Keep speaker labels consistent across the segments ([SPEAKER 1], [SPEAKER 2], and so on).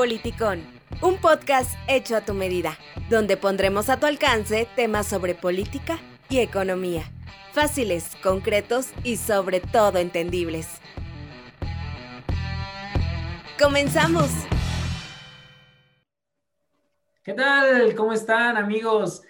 [SPEAKER 1] Politicón, un podcast hecho a tu medida, donde pondremos a tu alcance temas sobre política y economía, fáciles, concretos y sobre todo entendibles. ¡Comenzamos!
[SPEAKER 2] ¿Qué tal? ¿Cómo están amigos?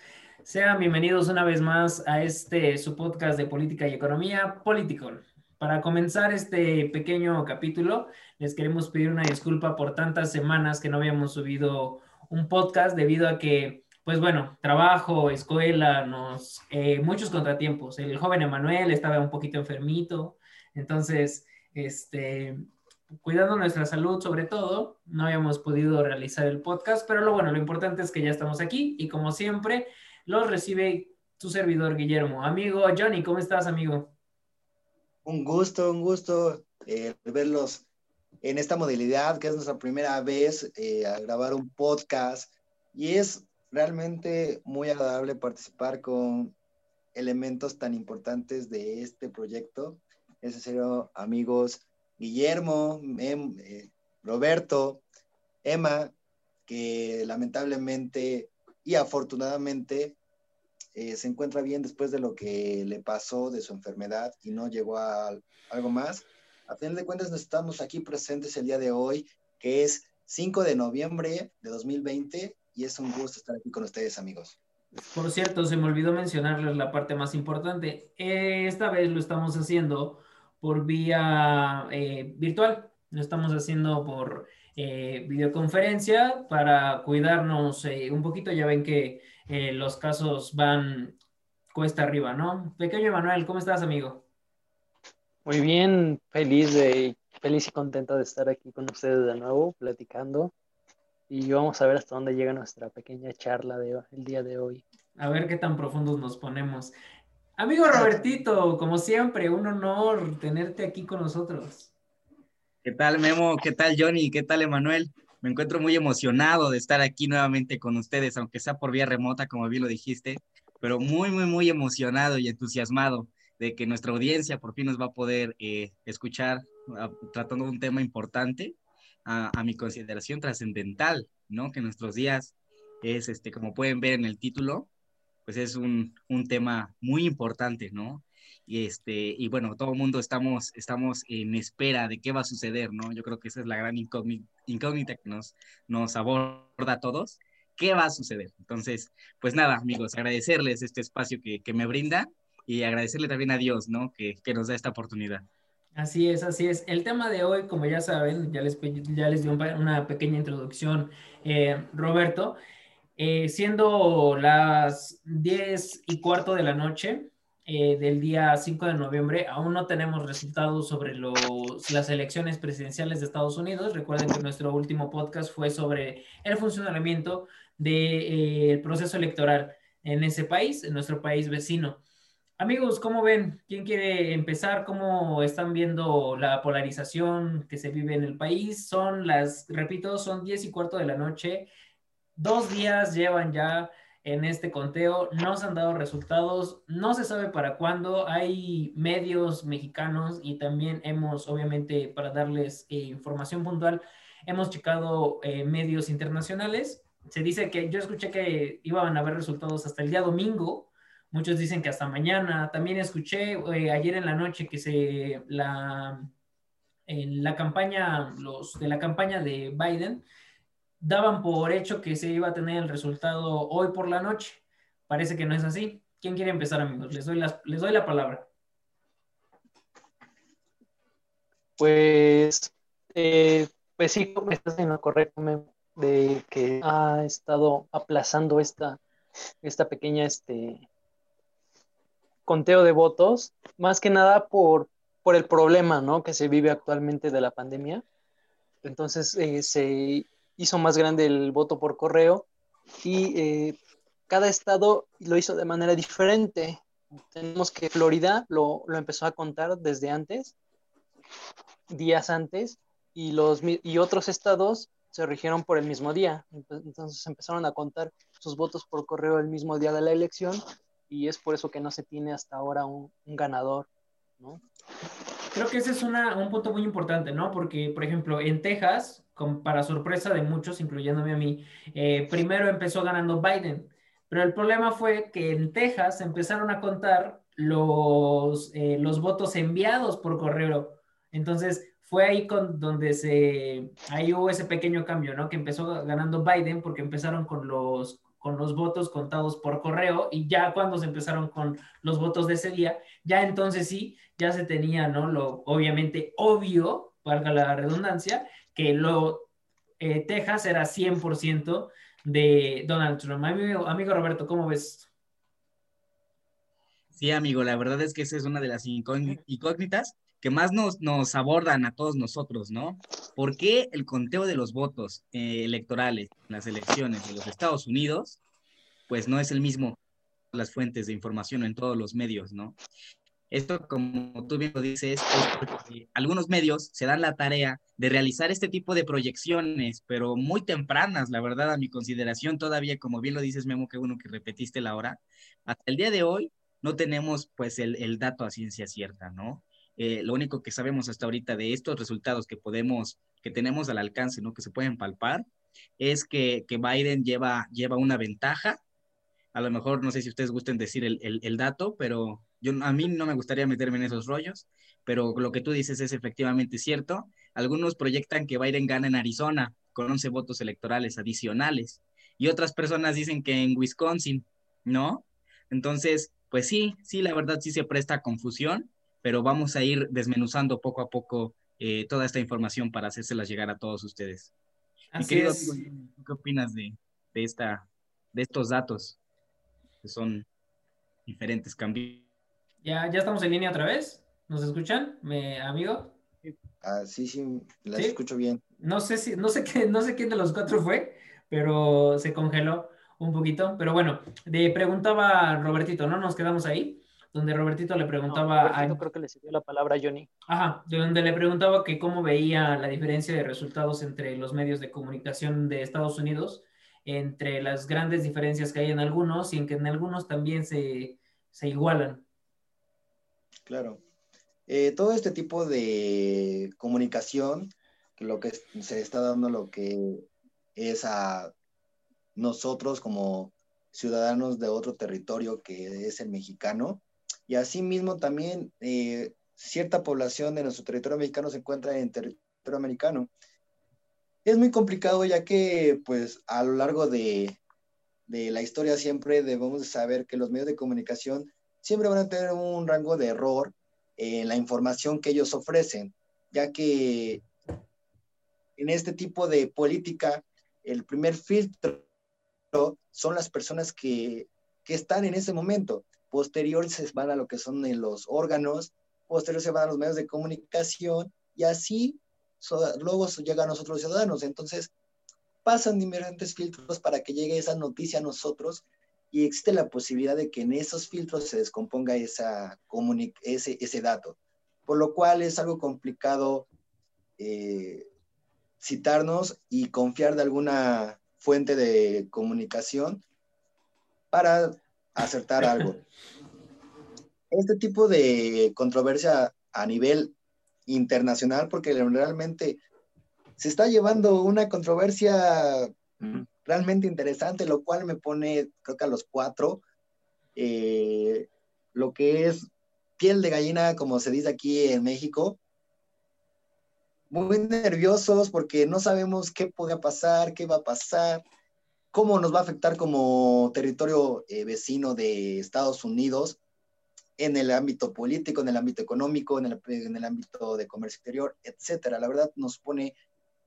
[SPEAKER 2] Sean bienvenidos una vez más a este su podcast de política y economía, Politicón. Para comenzar este pequeño capítulo, les queremos pedir una disculpa por tantas semanas que no habíamos subido un podcast debido a que, pues bueno, trabajo, escuela, nos, eh, muchos contratiempos. El joven Emanuel estaba un poquito enfermito, entonces, este, cuidando nuestra salud sobre todo, no habíamos podido realizar el podcast, pero lo bueno, lo importante es que ya estamos aquí y como siempre, los recibe tu servidor Guillermo. Amigo Johnny, ¿cómo estás, amigo?
[SPEAKER 3] Un gusto, un gusto eh, verlos en esta modalidad, que es nuestra primera vez eh, a grabar un podcast. Y es realmente muy agradable participar con elementos tan importantes de este proyecto. Es serio, amigos Guillermo, eh, Roberto, Emma, que lamentablemente y afortunadamente eh, se encuentra bien después de lo que le pasó de su enfermedad y no llegó a algo más. A fin de cuentas, estamos aquí presentes el día de hoy, que es 5 de noviembre de 2020, y es un gusto estar aquí con ustedes, amigos.
[SPEAKER 2] Por cierto, se me olvidó mencionarles la parte más importante. Esta vez lo estamos haciendo por vía eh, virtual, lo estamos haciendo por eh, videoconferencia para cuidarnos un poquito. Ya ven que eh, los casos van cuesta arriba, ¿no? Pequeño Emanuel, ¿cómo estás, amigo?
[SPEAKER 4] Muy bien, feliz de feliz y contento de estar aquí con ustedes de nuevo, platicando. Y vamos a ver hasta dónde llega nuestra pequeña charla de el día de hoy.
[SPEAKER 2] A ver qué tan profundos nos ponemos. Amigo Robertito, como siempre, un honor tenerte aquí con nosotros.
[SPEAKER 5] ¿Qué tal, Memo? ¿Qué tal, Johnny? ¿Qué tal, Emanuel? Me encuentro muy emocionado de estar aquí nuevamente con ustedes, aunque sea por vía remota, como bien lo dijiste, pero muy, muy, muy emocionado y entusiasmado de que nuestra audiencia por fin nos va a poder eh, escuchar tratando un tema importante, a, mi consideración trascendental, ¿no? Que nuestros días es, este, como pueden ver en el título, pues es un, un tema muy importante, ¿no? Y, este, y bueno, todo el mundo estamos, estamos en espera de qué va a suceder, ¿no? Yo creo que esa es la gran incógnita, que nos, nos aborda a todos. ¿Qué va a suceder? Entonces, pues nada, amigos, agradecerles este espacio que, que me brinda y agradecerle también a Dios, ¿no? Que, que, nos da esta oportunidad.
[SPEAKER 2] Así es, así es. El tema de hoy, como ya saben, ya les, ya les di una pequeña introducción, eh, Roberto, eh, siendo las 10 y cuarto de la noche, eh, del día 5 de noviembre. Aún no tenemos resultados sobre los, las elecciones presidenciales de Estados Unidos. Recuerden que nuestro último podcast fue sobre el funcionamiento del eh, proceso electoral en ese país, en nuestro país vecino. Amigos, ¿cómo ven? ¿Quién quiere empezar? ¿Cómo están viendo la polarización que se vive en el país? Son las, repito, son 10 y cuarto de la noche. Dos días llevan ya en este conteo. No se han dado resultados, no se sabe para cuándo. Hay medios mexicanos y también hemos, obviamente, para darles eh, información puntual, hemos checado eh, medios internacionales. Se dice que yo escuché que iban a haber resultados hasta el día domingo. Muchos dicen que hasta mañana. También escuché eh, ayer en la noche que se la en la campaña los de la campaña de Biden daban por hecho que se iba a tener el resultado hoy por la noche. Parece que no es así. ¿Quién quiere empezar, amigos? Les doy, les doy la palabra.
[SPEAKER 4] Pues, eh, pues sí, estás en lo correcto de que ha estado aplazando esta, esta pequeña este, conteo de votos, más que nada por, por el problema ¿no? que se vive actualmente de la pandemia. Entonces eh, se hizo más grande el voto por correo y eh, cada estado lo hizo de manera diferente. Tenemos que Florida lo, empezó a contar desde antes, días antes, y, los, y otros estados se rigieron por el mismo día. Entonces empezaron a contar sus votos por correo el mismo día de la elección y es por eso que no se tiene hasta ahora un, ganador, ¿no?
[SPEAKER 2] Creo que ese es un punto muy importante, ¿no? Porque, por ejemplo, en Texas, para sorpresa de muchos, incluyéndome a mí, eh, primero empezó ganando Biden. Pero el problema fue que en Texas empezaron a contar los, eh, los votos enviados por correo. Entonces, fue ahí con donde se, ahí hubo ese pequeño cambio, ¿no? Que empezó ganando Biden porque empezaron con los, con los votos contados por correo y ya cuando se empezaron con los votos de ese día, ya entonces sí, ya se tenía, ¿no? Lo obviamente obvio, valga la redundancia, que lo, eh, Texas era 100% de Donald Trump. Amigo, Roberto, ¿cómo ves?
[SPEAKER 5] Sí, amigo, la verdad es que esa es una de las incógnitas que más nos, nos abordan a todos nosotros, ¿no? ¿Por qué el conteo de los votos eh, electorales en las elecciones de los Estados Unidos, pues no es el mismo las fuentes de información en todos los medios, ¿no? Esto, como tú bien lo dices, es porque algunos medios se dan la tarea de realizar este tipo de proyecciones, pero muy tempranas, la verdad, a mi consideración, todavía, como bien lo dices, Memo, que uno que repetiste la hora, hasta el día de hoy no tenemos pues el, el dato a ciencia cierta, ¿no? Eh, lo único que sabemos hasta ahorita de estos resultados que podemos, que tenemos al alcance, ¿no? Que se pueden palpar, es que, que Biden lleva, lleva una ventaja. A lo mejor, no sé si ustedes gusten decir el, el, el dato, pero yo, a mí no me gustaría meterme en esos rollos, pero lo que tú dices es efectivamente cierto. Algunos proyectan que Biden gana en Arizona con 11 votos electorales adicionales y otras personas dicen que en Wisconsin, ¿no? Entonces, pues sí, sí, la verdad sí se presta a confusión pero vamos a ir desmenuzando poco a poco eh, toda esta información para hacérselas llegar a todos ustedes.
[SPEAKER 2] Así es.
[SPEAKER 5] ¿Qué opinas de, de, esta, de estos datos que son diferentes cambios?
[SPEAKER 2] ¿Ya, ¿Ya estamos en línea otra vez? ¿Nos escuchan, me, amigo?
[SPEAKER 3] Ah, sí, sí, la escucho bien.
[SPEAKER 2] No sé, si, no, sé qué, no sé quién de los cuatro fue, pero se congeló un poquito. Pero bueno, de, preguntaba Robertito, ¿no? Nos quedamos ahí donde Robertito le preguntaba
[SPEAKER 4] a... creo que le sirvió la palabra a Johnny.
[SPEAKER 2] Ajá, donde le preguntaba que cómo veía la diferencia de resultados entre los medios de comunicación de Estados Unidos, entre las grandes diferencias que hay en algunos y en que en algunos también se, se igualan.
[SPEAKER 3] Claro. Eh, todo este tipo de comunicación, lo que se está dando lo que es a nosotros como ciudadanos de otro territorio que es el mexicano, y asimismo también eh, cierta población de nuestro territorio mexicano se encuentra en territorio americano. Es muy complicado ya que pues a lo largo de, de la historia siempre debemos saber que los medios de comunicación siempre van a tener un rango de error en la información que ellos ofrecen, ya que en este tipo de política el primer filtro son las personas que, que están en ese momento posterior se van a lo que son los órganos, posterior se van a los medios de comunicación y así luego llega a nosotros ciudadanos. Entonces, pasan diferentes filtros para que llegue esa noticia a nosotros y existe la posibilidad de que en esos filtros se descomponga esa ese, ese dato, por lo cual es algo complicado eh, citarnos y confiar de alguna fuente de comunicación para acertar algo. Este tipo de controversia a nivel internacional, porque realmente se está llevando una controversia realmente interesante, lo cual me pone, creo que a los cuatro, eh, lo que es piel de gallina, como se dice aquí en México, muy nerviosos porque no sabemos qué puede pasar, qué va a pasar cómo nos va a afectar como territorio eh, vecino de Estados Unidos en el ámbito político, en el ámbito económico, en el, en el ámbito de comercio exterior, etcétera. La verdad nos pone,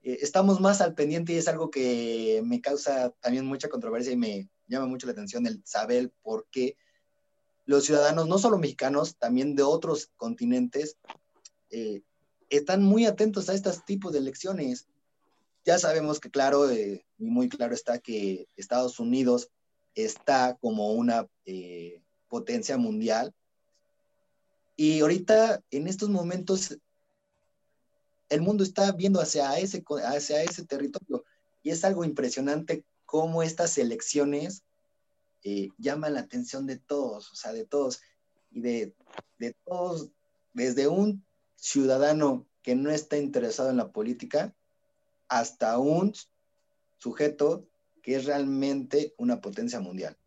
[SPEAKER 3] eh, estamos más al pendiente y es algo que me causa también mucha controversia y me llama mucho la atención el saber por qué los ciudadanos, no solo mexicanos, también de otros continentes, eh, están muy atentos a estos tipos de elecciones ya sabemos que claro, eh, muy claro está que Estados Unidos está como una potencia mundial. Y ahorita, en estos momentos, el mundo está viendo hacia ese, hacia ese territorio. Y es algo impresionante cómo estas elecciones eh, llaman la atención de todos, o sea, de todos. Y de, de todos, desde un ciudadano que no está interesado en la política, hasta un sujeto que es realmente una potencia mundial.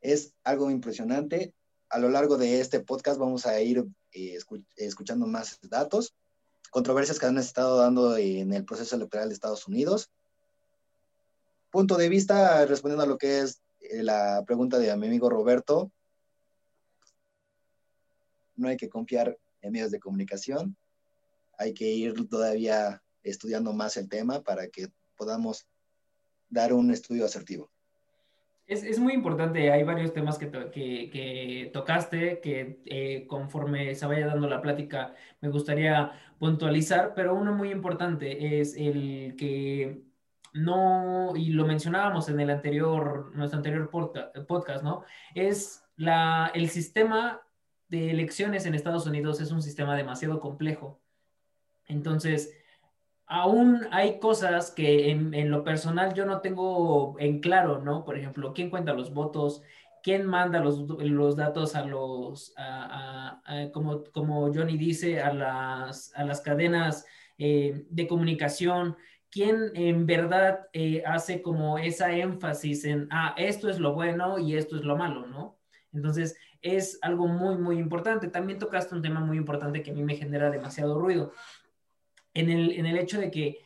[SPEAKER 3] Es algo impresionante. A lo largo de este podcast vamos a ir eh, escuchando más datos, controversias que han estado dando en el proceso electoral de Estados Unidos. Punto de vista, respondiendo a lo que es eh, la pregunta de mi amigo Roberto, no hay que confiar en medios de comunicación, hay que ir todavía estudiando más el tema para que podamos dar un estudio asertivo.
[SPEAKER 2] Es, es muy importante, hay varios temas que, que, que tocaste que eh, conforme se vaya dando la plática me gustaría puntualizar, pero uno muy importante es el que no, y lo mencionábamos en el anterior, nuestro anterior podcast, ¿no? Es la, el sistema de elecciones en Estados Unidos es un sistema demasiado complejo. Entonces, aún hay cosas que en, lo personal yo no tengo en claro, ¿no? Por ejemplo, ¿quién cuenta los votos? ¿Quién manda los, datos a los, como, como Johnny dice, a las, a las cadenas eh, de comunicación? ¿Quién en verdad eh, hace como esa énfasis en, ah, esto es lo bueno y esto es lo malo, ¿no? Entonces, es algo muy, muy importante. También tocaste un tema muy importante que a mí me genera demasiado ruido en el, en el hecho de que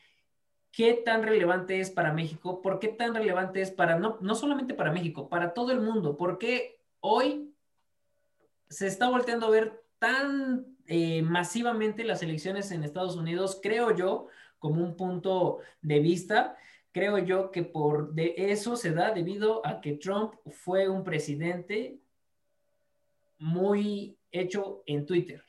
[SPEAKER 2] qué tan relevante es para México, por qué tan relevante es para, no, no solamente para México, para todo el mundo, porque hoy se está volteando a ver tan eh, masivamente las elecciones en Estados Unidos, creo yo, como un punto de vista, creo yo que por de eso se da debido a que Trump fue un presidente muy hecho en Twitter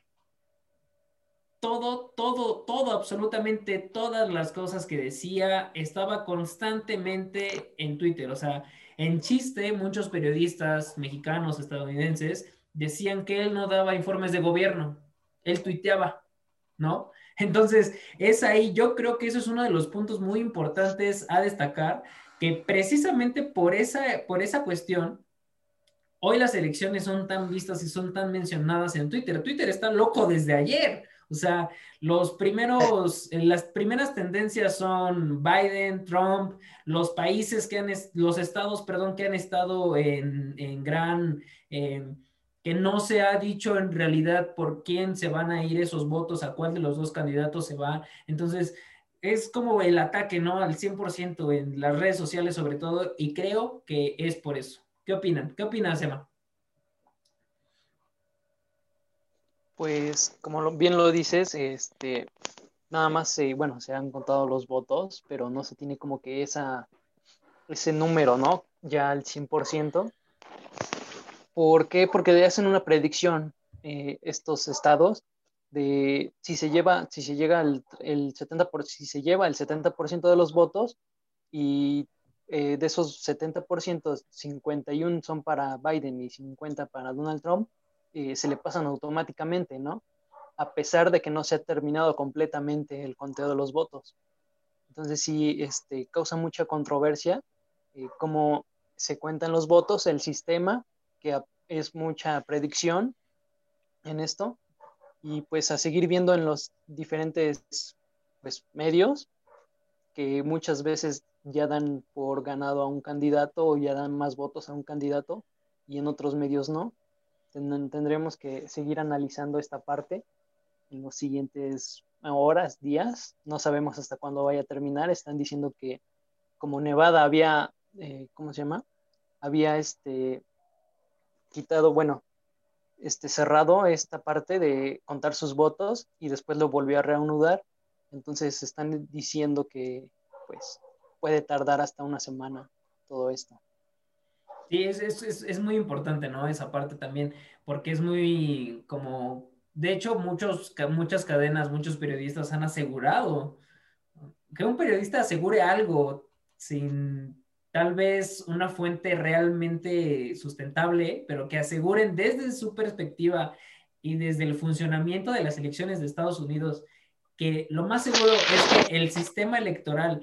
[SPEAKER 2] todo, todo, todo, absolutamente todas las cosas que decía estaba constantemente en Twitter. O sea, en chiste, muchos periodistas mexicanos, estadounidenses, decían que él no daba informes de gobierno, él tuiteaba, ¿no? Entonces, es ahí, yo creo que eso es uno de los puntos muy importantes a destacar, que precisamente por esa, por esa cuestión, hoy las elecciones son tan vistas y son tan mencionadas en Twitter. Twitter está loco desde ayer. O sea, los primeros, eh, las primeras tendencias son Biden, Trump, los países que han, los estados, perdón, que han estado en, en gran, eh, que no se ha dicho en realidad por quién se van a ir esos votos, a cuál de los dos candidatos se va. Entonces, es como el ataque, ¿no? Al 100% en las redes sociales sobre todo, y creo que es por eso. ¿Qué opinan? ¿Qué opinas, Emma?
[SPEAKER 4] Pues como bien lo dices, este, nada más se, bueno, se han contado los votos, pero no se tiene como que esa, ese número, ¿no? Ya al 100%. ¿Por qué? Porque hacen una predicción eh, estos estados de si se lleva, si se llega el, el 70%, por, si se lleva el 70% de los votos y eh, de esos 70%, 51 son para Biden y 50 para Donald Trump, eh, se le pasan automáticamente, ¿no? A pesar de que no se ha terminado completamente el conteo de los votos. Entonces sí, este, causa mucha controversia eh, cómo se cuentan los votos, el sistema, que es mucha predicción en esto, y pues a seguir viendo en los diferentes pues, medios que muchas veces ya dan por ganado a un candidato o ya dan más votos a un candidato y en otros medios no tendremos que seguir analizando esta parte en los siguientes horas, días. No sabemos hasta cuándo vaya a terminar. Están diciendo que como Nevada había, eh, ¿cómo se llama? Había este quitado, bueno, este cerrado esta parte de contar sus votos y después lo volvió a reanudar. Entonces están diciendo que pues puede tardar hasta una semana todo esto.
[SPEAKER 2] Sí, es, es, es, muy importante, ¿no? Esa parte también, porque es muy como, de hecho, muchos, muchas cadenas, muchos periodistas han asegurado que un periodista asegure algo sin tal vez una fuente realmente sustentable, pero que aseguren desde su perspectiva y desde el funcionamiento de las elecciones de Estados Unidos que lo más seguro es que el sistema electoral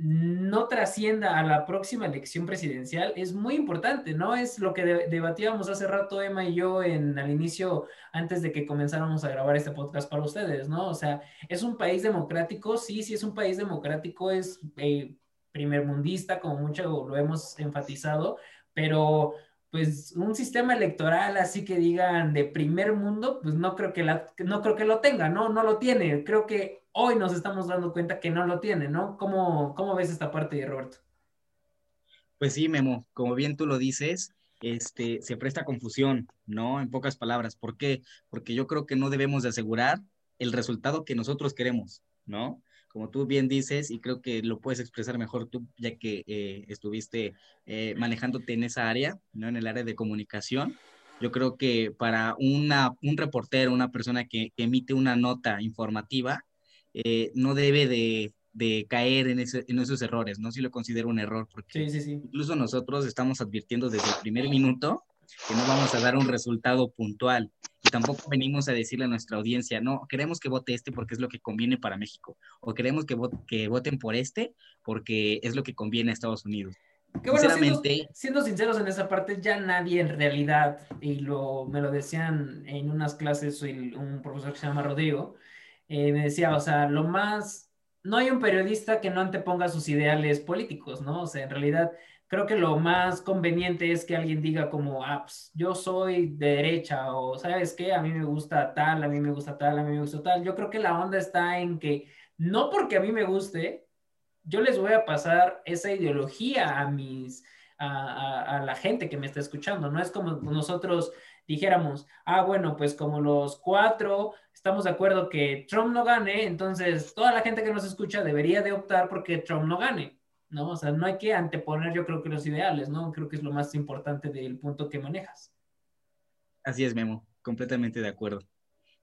[SPEAKER 2] no trascienda a la próxima elección presidencial es muy importante, ¿no? Es lo que debatíamos hace rato Emma y yo en al inicio, antes de que comenzáramos a grabar este podcast para ustedes, ¿no? O sea, es un país democrático, sí, sí es un país democrático, es eh, primermundista, como mucho lo hemos enfatizado, pero pues un sistema electoral así que digan de primer mundo, pues no creo que no creo que lo tenga, ¿no? No lo tiene. Creo que hoy nos estamos dando cuenta que no lo tiene, ¿no? ¿Cómo, cómo ves esta parte, Roberto?
[SPEAKER 5] Pues sí, Memo, como bien tú lo dices, este, se presta confusión, ¿no? En pocas palabras. ¿Por qué? Porque yo creo que no debemos de asegurar el resultado que nosotros queremos, ¿no? Como tú bien dices, y creo que lo puedes expresar mejor tú, ya que eh, estuviste eh, manejándote en esa área, ¿no? En el área de comunicación. Yo creo que para una, un reportero, una persona que emite una nota informativa, eh, no debe de, caer en, esos errores, ¿no? Si lo considero un error, porque incluso nosotros estamos advirtiendo desde el primer minuto que no vamos a dar un resultado puntual y tampoco venimos a decirle a nuestra audiencia, no, queremos que vote este porque es lo que conviene para México, o queremos que, que voten por este porque es lo que conviene a Estados Unidos.
[SPEAKER 2] Que bueno, siendo, sinceros en esa parte, ya nadie en realidad, y lo, me lo decían en unas clases un profesor que se llama Rodrigo, eh, me decía, o sea, lo más, no hay un periodista que no anteponga sus ideales políticos, ¿no? O sea, en realidad creo que lo más conveniente es que alguien diga como, ah, pues, yo soy de derecha o, ¿sabes qué? A mí me gusta tal, a mí me gusta tal, a mí me gusta tal. Yo creo que la onda está en que no porque a mí me guste, yo les voy a pasar esa ideología a mis, a, a la gente que me está escuchando, ¿no? Es como nosotros dijéramos, ah, bueno, pues como los cuatro estamos de acuerdo que Trump no gane, entonces toda la gente que nos escucha debería de optar porque Trump no gane, ¿no? O sea, no hay que anteponer yo creo que los ideales, ¿no? Creo que es lo más importante del punto que manejas.
[SPEAKER 5] Así es, Memo, completamente de acuerdo.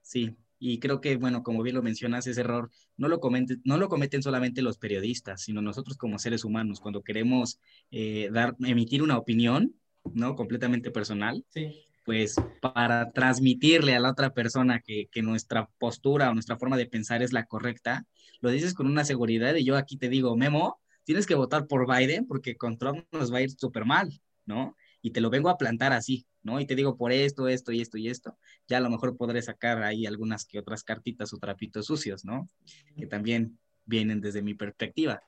[SPEAKER 5] Sí, y creo que, bueno, como bien lo mencionas, ese error no lo, cometen, no lo cometen solamente los periodistas, sino nosotros como seres humanos, cuando queremos eh, dar, emitir una opinión, ¿no? Completamente personal.
[SPEAKER 2] Sí
[SPEAKER 5] pues para transmitirle a la otra persona que, nuestra postura o nuestra forma de pensar es la correcta, lo dices con una seguridad y yo aquí te digo, Memo, tienes que votar por Biden porque con Trump nos va a ir súper mal, ¿no? Y te lo vengo a plantar así, ¿no? Y te digo por esto, esto y esto y esto. Ya a lo mejor podré sacar ahí algunas que otras cartitas o trapitos sucios, ¿no? Que también vienen desde mi perspectiva.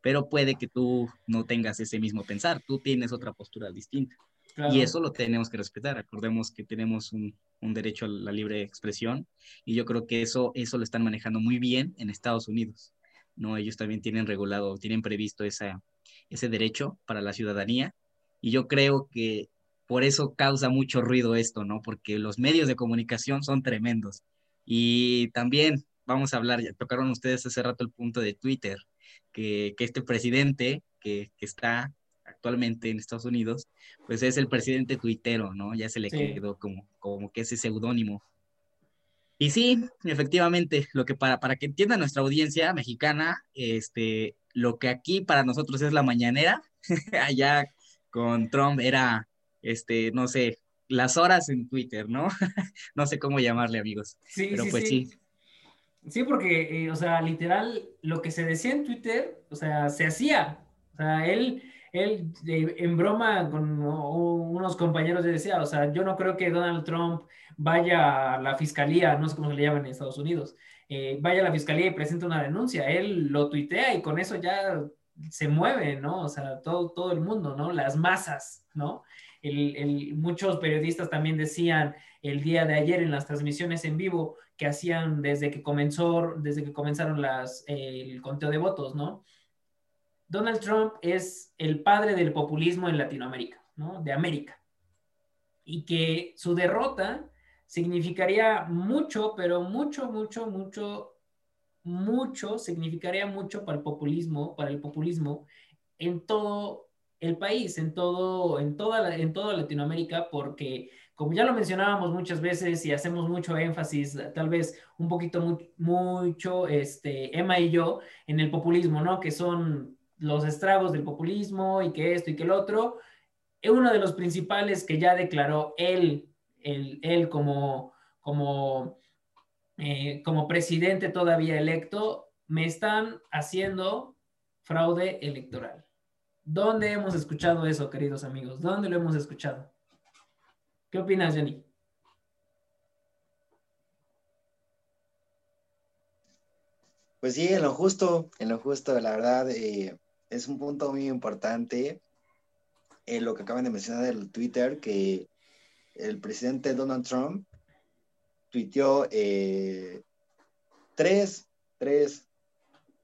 [SPEAKER 5] Pero puede que tú no tengas ese mismo pensar, tú tienes otra postura distinta. Y eso lo tenemos que respetar. Recordemos que tenemos un, derecho a la libre expresión y yo creo que eso, eso lo están manejando muy bien en Estados Unidos. ¿no? Ellos también tienen regulado, tienen previsto esa, ese derecho para la ciudadanía y yo creo que por eso causa mucho ruido esto, ¿no? Porque los medios de comunicación son tremendos. Y también vamos a hablar, ya tocaron ustedes hace rato el punto de Twitter, que, este presidente que, que está actualmente en Estados Unidos, pues es el presidente tuitero, ¿no? Ya se le quedó como, como que ese seudónimo. Y sí, efectivamente, lo que para, para que entienda nuestra audiencia mexicana, este, lo que aquí para nosotros es la mañanera, allá con Trump era, este, no sé, las horas en Twitter, ¿no? no sé cómo llamarle, amigos.
[SPEAKER 2] Sí, Pero pues sí. sí. porque, eh, o sea, literal, lo que se decía en Twitter, o sea, se hacía. O sea, él él en broma con unos compañeros decía, o sea, yo no creo que Donald Trump vaya a la fiscalía, no sé cómo se le llaman en Estados Unidos, eh, vaya a la fiscalía y presente una denuncia. Él lo tuitea y con eso ya se mueve, ¿no? O sea, todo, todo el mundo, ¿no? Las masas, ¿no? Muchos periodistas también decían el día de ayer en las transmisiones en vivo que hacían desde que comenzó, desde que comenzaron las, el conteo de votos, ¿no? Donald Trump es el padre del populismo en Latinoamérica, ¿no? De América. Y que su derrota significaría mucho, pero mucho, mucho, mucho, mucho, significaría mucho para el populismo, para el populismo en todo el país, en todo, en toda, en toda Latinoamérica, porque como ya lo mencionábamos muchas veces y hacemos mucho énfasis, tal vez un poquito mucho, este, Emma y yo, en el populismo, ¿no? Que son los estragos del populismo y que esto y que el otro. Uno de los principales que ya declaró él, él, como, como, eh, como presidente todavía electo, me están haciendo fraude electoral. ¿Dónde hemos escuchado eso, queridos amigos? ¿Dónde lo hemos escuchado? ¿Qué opinas, Jenny?
[SPEAKER 3] Pues sí, en lo justo, en lo justo, la verdad, eh, es un punto muy importante en eh, lo que acaban de mencionar del Twitter, que el presidente Donald Trump tuiteó eh, tres, tres,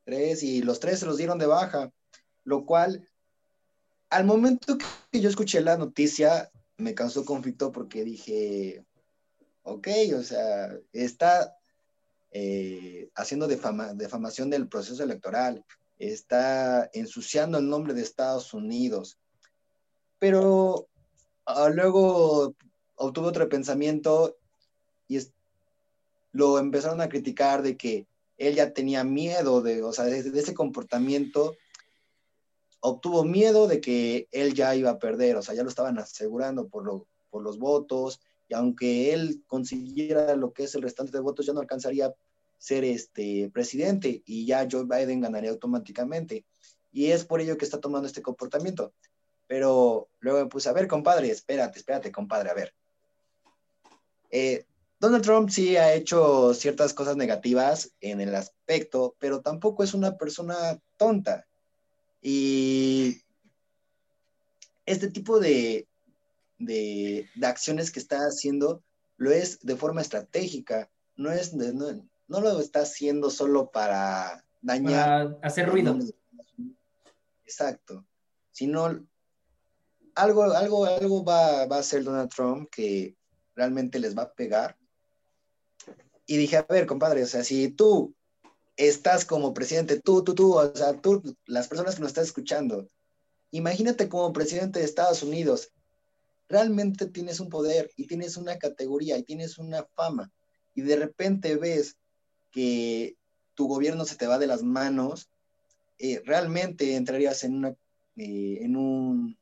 [SPEAKER 3] tres, y los tres se los dieron de baja, lo cual, al momento que yo escuché la noticia, me causó conflicto porque dije, ok, o sea, está eh, haciendo defamación del proceso electoral, está ensuciando el nombre de Estados Unidos, pero ah, luego obtuvo otro pensamiento y lo empezaron a criticar de que él ya tenía miedo de, o sea, de, ese comportamiento, obtuvo miedo de que él ya iba a perder, o sea, ya lo estaban asegurando por, por los votos, y aunque él consiguiera lo que es el restante de votos, ya no alcanzaría ser este presidente y ya Joe Biden ganaría automáticamente. Y es por ello que está tomando este comportamiento. Pero luego me puse, a ver, compadre, espérate, espérate, compadre, a ver. Eh, Donald Trump sí ha hecho ciertas cosas negativas en el aspecto, pero tampoco es una persona tonta. Y este tipo de, de, acciones que está haciendo lo es de forma estratégica, no, es no, lo está haciendo solo para dañar.
[SPEAKER 2] Para hacer ruido.
[SPEAKER 3] Exacto. Sino algo, algo, algo va, va a hacer Donald Trump que realmente les va a pegar y dije, a ver, compadre, o sea, si tú estás como presidente, tú, tú, tú, o sea, tú, las personas que nos están escuchando, imagínate como presidente de Estados Unidos, realmente tienes un poder y tienes una categoría y tienes una fama y de repente ves que tu gobierno se te va de las manos, eh, realmente entrarías en una, eh, en, un,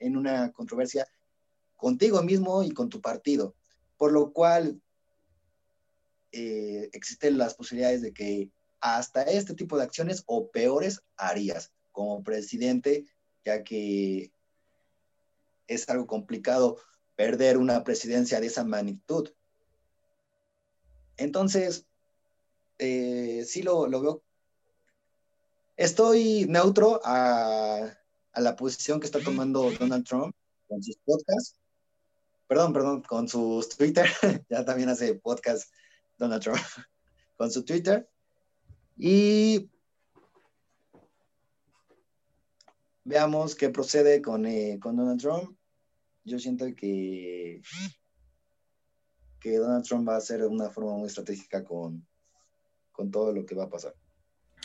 [SPEAKER 3] en una controversia contigo mismo y con tu partido. Por lo cual, eh, existen las posibilidades de que hasta este tipo de acciones o peores harías como presidente, ya que es algo complicado perder una presidencia de esa magnitud. Entonces, eh, sí lo, veo. Estoy neutro a, a, la posición que está tomando Donald Trump con sus podcasts. Perdón, perdón, con sus Twitter. ya también hace podcast Donald Trump con su Twitter. Y veamos qué procede con, eh, con Donald Trump. Yo siento que, que Donald Trump va a hacer una forma muy estratégica con, con todo lo que va a pasar.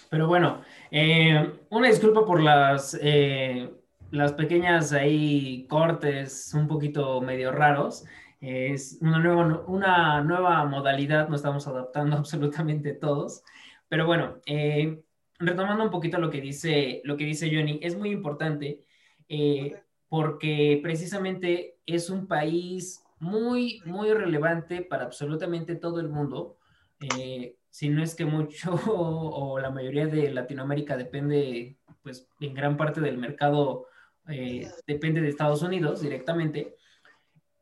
[SPEAKER 2] Pero bueno, eh, una disculpa por las, eh, las pequeñas ahí cortes un poquito medio raros. Es una nueva, una nueva modalidad, nos estamos adaptando absolutamente todos. Pero bueno, eh, retomando un poquito lo que dice, lo que dice Johnny, es muy importante eh, porque precisamente es un país muy, muy relevante para absolutamente todo el mundo. Si no es que mucho o la mayoría de Latinoamérica depende, pues en gran parte del mercado depende de Estados Unidos directamente.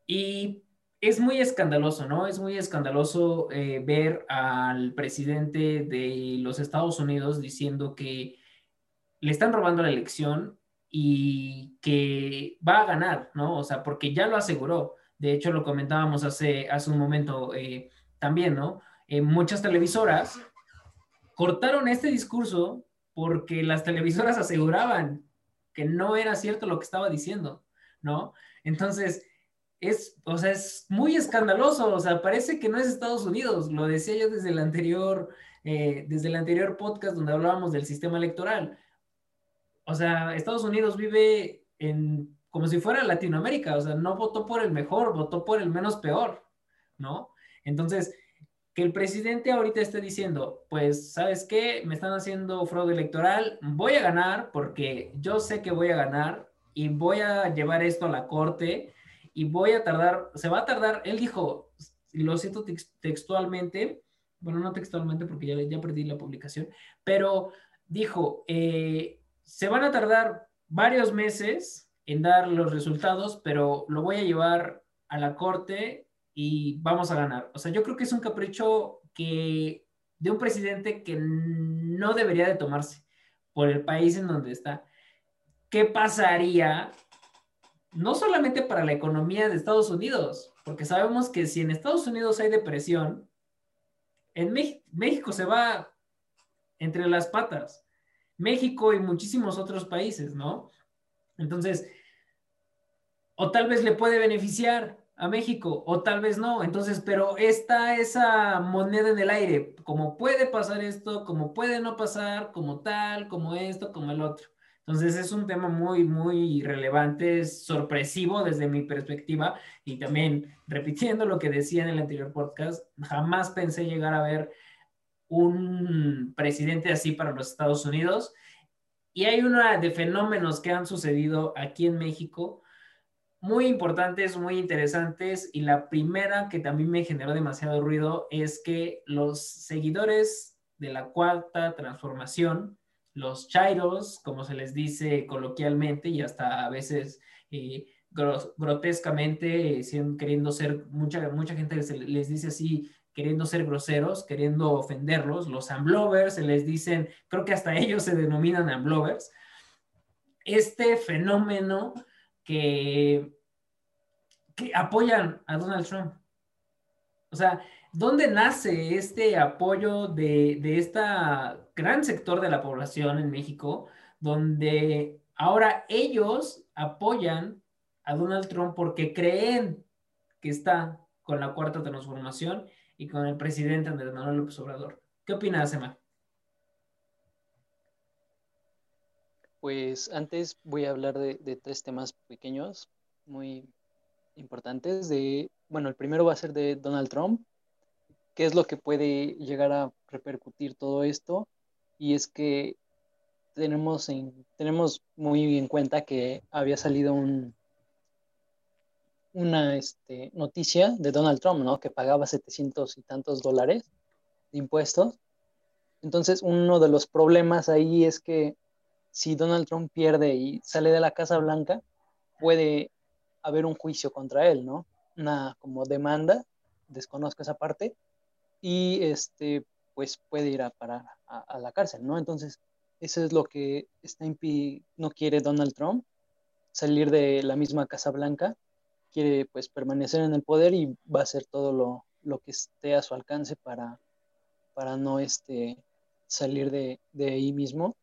[SPEAKER 2] Y es muy escandaloso, ¿no? Es muy escandaloso eh, ver al presidente de los Estados Unidos diciendo que le están robando la elección y que va a ganar, ¿no? O sea, porque ya lo aseguró. De hecho, lo comentábamos hace, hace un momento eh, también, ¿no? Eh, muchas televisoras cortaron este discurso porque las televisoras aseguraban que no era cierto lo que estaba diciendo, ¿no? Entonces, es, o sea, es muy escandaloso, o sea, parece que no es Estados Unidos, lo decía yo desde el anterior, eh, desde el anterior podcast donde hablábamos del sistema electoral. O sea, Estados Unidos vive en, como si fuera Latinoamérica, o sea, no votó por el mejor, votó por el menos peor, ¿no? Entonces, que el presidente ahorita esté diciendo, pues, ¿sabes qué? Me están haciendo fraude electoral, voy a ganar porque yo sé que voy a ganar y voy a llevar esto a la corte y voy a tardar, se va a tardar, él dijo, lo siento textualmente, bueno, no textualmente porque ya, ya perdí la publicación, pero dijo, eh, se van a tardar varios meses en dar los resultados, pero lo voy a llevar a la corte y vamos a ganar. O sea, yo creo que es un capricho que de un presidente que no debería de tomarse por el país en donde está. ¿Qué pasaría no solamente para la economía de Estados Unidos, porque sabemos que si en Estados Unidos hay depresión, en México se va entre las patas. México y muchísimos otros países, ¿no? Entonces, o tal vez le puede beneficiar a México, o tal vez no. Entonces, pero está esa moneda en el aire, como puede pasar esto, como puede no pasar, como tal, como esto, como el otro. Entonces es un tema muy, muy relevante, es sorpresivo desde mi perspectiva y también repitiendo lo que decía en el anterior podcast, jamás pensé llegar a ver un presidente así para los Estados Unidos. Y hay una de fenómenos que han sucedido aquí en México muy importantes, muy interesantes. Y la primera que también me generó demasiado ruido es que los seguidores de la cuarta transformación, los chairos, como se les dice coloquialmente y hasta a veces eh, grotescamente, queriendo ser, mucha, mucha gente les, dice así, queriendo ser groseros, queriendo ofenderlos, los amblovers, se les dicen, creo que hasta ellos se denominan amblovers, este fenómeno que, apoyan a Donald Trump. O sea, ¿dónde nace este apoyo de, de este gran sector de la población en México, donde ahora ellos apoyan a Donald Trump porque creen que está con la cuarta transformación y con el presidente Andrés Manuel López Obrador. ¿Qué opinas, Emma?
[SPEAKER 4] Pues antes voy a hablar de, tres temas pequeños, muy importantes. De, bueno, el primero va a ser de Donald Trump, qué es lo que puede llegar a repercutir todo esto. Y es que tenemos, en, tenemos muy en cuenta que había salido un, una este, noticia de Donald Trump, ¿no? Que pagaba 700 y tantos dólares de impuestos. Entonces, uno de los problemas ahí es que si Donald Trump pierde y sale de la Casa Blanca, puede haber un juicio contra él, ¿no? Una como demanda, desconozco esa parte, y este, pues puede ir a parar a, la cárcel, ¿no? Entonces, eso es lo que está no quiere Donald Trump, salir de la misma Casa Blanca, quiere pues permanecer en el poder y va a hacer todo lo, lo que esté a su alcance para, para no este, salir de, de ahí mismo.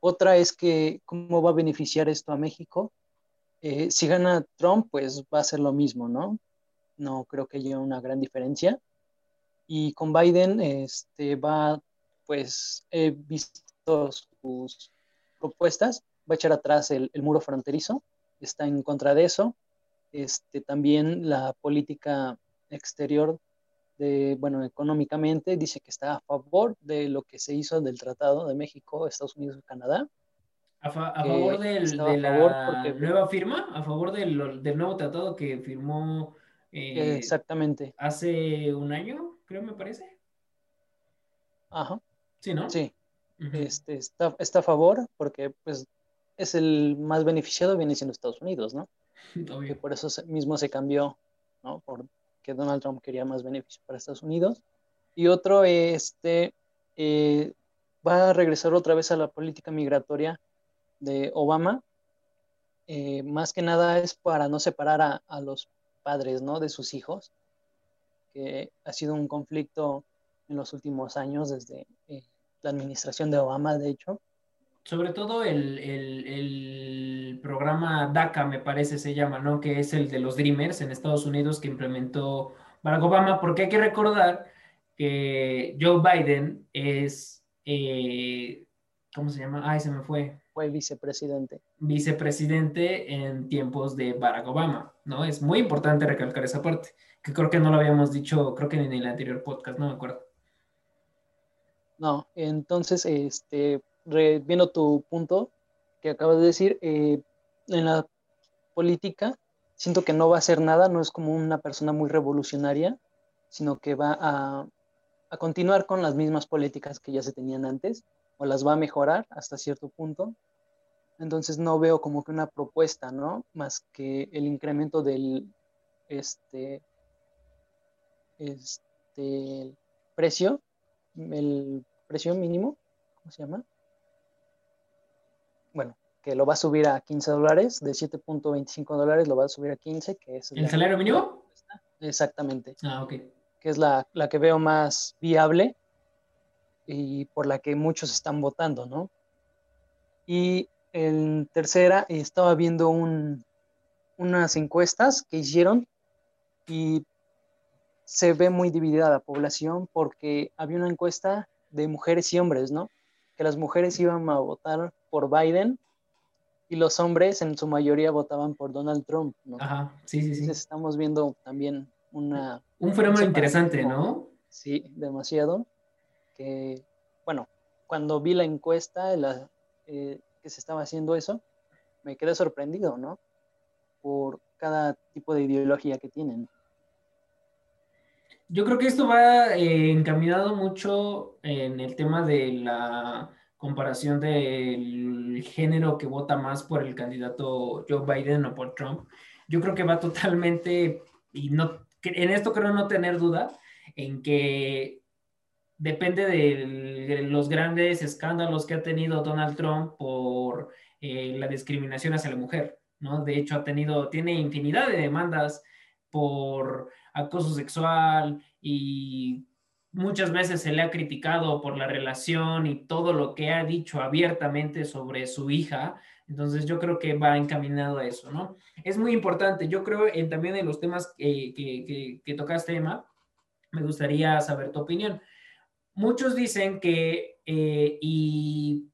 [SPEAKER 4] Otra es que cómo va a beneficiar esto a México. Eh, si gana Trump, pues va a ser lo mismo, ¿no? No creo que haya una gran diferencia. Y con Biden este, va, pues he visto sus propuestas, va a echar atrás el, muro fronterizo, está en contra de eso. Este, también la política exterior de, bueno, económicamente, dice que está a favor de lo que se hizo del Tratado de México, Estados Unidos y Canadá.
[SPEAKER 2] A, favor del, de la nueva firma, a favor del, del, nuevo tratado que firmó
[SPEAKER 4] eh, exactamente
[SPEAKER 2] hace un año creo me parece.
[SPEAKER 4] Ajá.
[SPEAKER 2] Sí, ¿no?
[SPEAKER 4] Sí. este, está, está a favor porque pues es el más beneficiado viene siendo Estados Unidos, ¿no? Obvio. por eso mismo se cambió, ¿no? Porque Donald Trump quería más beneficio para Estados Unidos. Y otro, este, eh, va a regresar otra vez a la política migratoria de Obama. Eh, más que nada es para no separar a, a los padres, ¿no? De sus hijos que ha sido un conflicto en los últimos años, desde eh, la administración de Obama, de hecho.
[SPEAKER 2] Sobre todo el, el, programa DACA, me parece, se llama, ¿no? Que es el de los Dreamers en Estados Unidos que implementó Barack Obama, porque hay que recordar que Joe Biden es, eh, ¿cómo se llama? Ay, se me fue.
[SPEAKER 4] Fue vicepresidente.
[SPEAKER 2] Vicepresidente en tiempos de Barack Obama, ¿no? Es muy importante recalcar esa parte que creo que no lo habíamos dicho, creo que en el anterior podcast, no me acuerdo.
[SPEAKER 4] No, entonces, este, viendo tu punto que acabas de decir, eh, en la política siento que no va a hacer nada, no es como una persona muy revolucionaria, sino que va a, a continuar con las mismas políticas que ya se tenían antes, o las va a mejorar hasta cierto punto, Entonces no veo como que una propuesta, ¿no? Más que el incremento del este, este precio, el precio mínimo, ¿cómo se llama? Que lo va a subir a 15 dólares, de 7.25 dólares lo va a subir a 15, que es...
[SPEAKER 2] ¿El salario mínimo?
[SPEAKER 4] Exactamente.
[SPEAKER 2] Ah, ok.
[SPEAKER 4] Que es la, la que veo más viable y por la que muchos están votando, ¿no? Y en tercera, estaba viendo un, unas encuestas que hicieron y se ve muy dividida la población porque había una encuesta de mujeres y hombres, ¿no? Que las mujeres iban a votar por Biden y los hombres en su mayoría votaban por Donald Trump, ¿no?
[SPEAKER 2] Ajá, sí, sí, sí.
[SPEAKER 4] Entonces estamos viendo también una...
[SPEAKER 2] Un fenómeno interesante, ¿no?
[SPEAKER 4] Sí, demasiado. Que, bueno, cuando vi la encuesta la, eh, que se estaba haciendo eso, me quedé sorprendido, ¿no? Por cada tipo de ideología que tienen.
[SPEAKER 2] Yo creo que esto va eh, encaminado mucho en el tema de la comparación del género que vota más por el candidato Joe Biden o por Trump. Yo creo que va totalmente, y no, en esto creo no tener duda, en que depende de los grandes escándalos que ha tenido Donald Trump por eh, la discriminación hacia la mujer, ¿no? De hecho, ha tenido, tiene infinidad de demandas por acoso sexual y muchas veces se le ha criticado por la relación y todo lo que ha dicho abiertamente sobre su hija. Entonces yo creo que va encaminado a eso, ¿no? Es muy importante. Yo creo en, también en los temas que, que, que, tocaste, Emma, me gustaría saber tu opinión. Muchos dicen que, eh, y